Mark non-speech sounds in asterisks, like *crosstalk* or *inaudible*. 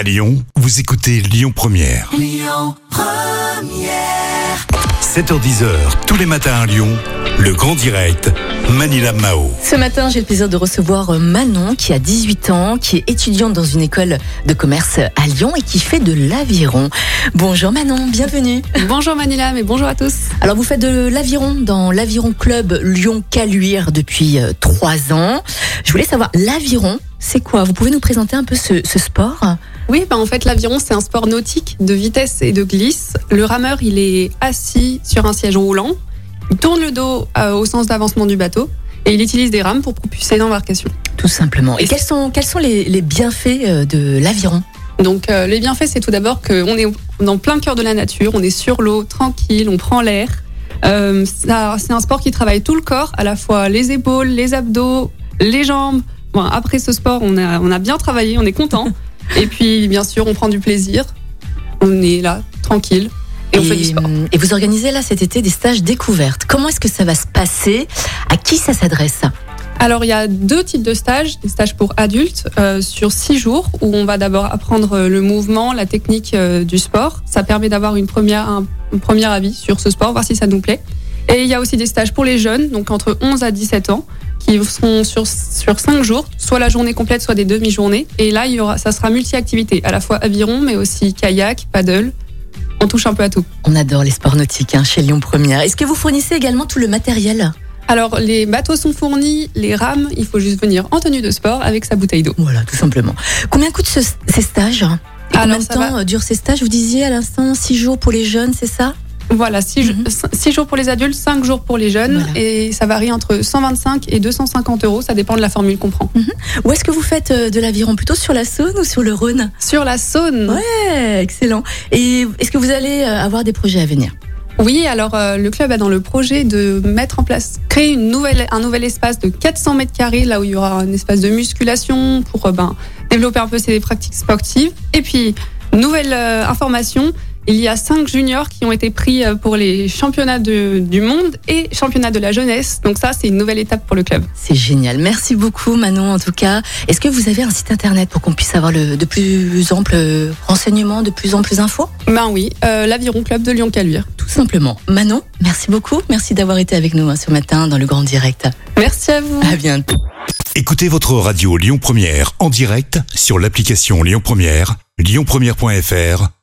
À Lyon, vous écoutez Lyon Première. 7h10h, tous les matins à Lyon, le grand direct, Manila Mao. Ce matin, j'ai le plaisir de recevoir Manon qui a 18 ans, qui est étudiante dans une école de commerce à Lyon et qui fait de l'aviron. Bonjour Manon, bienvenue. Bonjour Manila, mais bonjour à tous. Alors vous faites de l'aviron dans l'aviron club Lyon-Caluire depuis euh, trois ans. Je voulais savoir, l'aviron, c'est quoi? Vous pouvez nous présenter un peu ce, ce sport? Oui, bah en fait l'aviron c'est un sport nautique de vitesse et de glisse. Le rameur il est assis sur un siège roulant, il tourne le dos euh, au sens d'avancement du bateau et il utilise des rames pour propulser l'embarcation. Tout simplement. Et, Et quels sont, quels sont les, les bienfaits euh, de l'aviron? Donc euh, les bienfaits c'est tout d'abord qu'on est dans plein cœur de la nature, on est sur l'eau, tranquille, on prend l'air. Euh, c'est un sport qui travaille tout le corps, à la fois les épaules, les abdos, les jambes. Bon, après ce sport, on a, on a bien travaillé, on est content. *laughs* Et puis, bien sûr, on prend du plaisir. On est là, tranquille. Et, on fait du sport. et vous organisez là cet été des stages découvertes. Comment est-ce que ça va se passer? À qui ça s'adresse? Alors, il y a deux types de stages. Des stages pour adultes euh, sur six jours, où on va d'abord apprendre euh, le mouvement, la technique euh, du sport. Ça permet d'avoir une première, un, un premier avis sur ce sport, voir si ça nous plaît. Et il y a aussi des stages pour les jeunes, donc entre 11 à 17 ans, qui seront sur, sur 5 jours, soit la journée complète, soit des demi-journées. Et là, il y aura, ça sera multi-activité, à la fois aviron, mais aussi kayak, paddle. On touche un peu à tout. On adore les sports nautiques hein, chez Lyon Première. Est-ce que vous fournissez également tout le matériel Alors, les bateaux sont fournis, les rames, il faut juste venir en tenue de sport avec sa bouteille d'eau. Voilà, tout simplement. Combien coûtent ce- ces stages Et Alors, combien de temps euh, durent ces stages Vous disiez à l'instant 6 jours pour les jeunes, c'est ça Voilà, 6 Mhm. jours pour les adultes, 5 jours pour les jeunes, Voilà. et ça varie entre 125 et 250 euros, ça dépend de la formule qu'on prend. Où est-ce que vous faites euh, de l'aviron? Plutôt sur la Saône ou sur le Rhône? Sur la Saône, Ouais, excellent. Et est-ce que vous allez euh, avoir des projets à venir? Oui, alors euh, le club a dans le projet de mettre en place, créer une nouvelle, un nouvel espace de 400 mètres carrés, là où il y aura un espace de musculation pour euh, ben, développer un peu ses pratiques sportives. Et puis, nouvelle euh, information, il y a cinq juniors qui ont été pris euh, pour les championnats de- du monde et championnats de la jeunesse. Donc ça, c'est une nouvelle étape pour le club. C'est génial. Merci beaucoup Manon en tout cas. Est-ce que vous avez un site internet pour qu'on puisse avoir le, de plus amples renseignements, de plus amples infos? Ben oui, euh, l'aviron club de Lyon-Caluire. Tout simplement. Manon, merci beaucoup. Merci d'avoir été avec nous hein, ce matin dans le Grand Direct. Merci à vous. À bientôt. Écoutez votre radio Lyon Première en direct sur l'application Lyon Première, lyonpremière.fr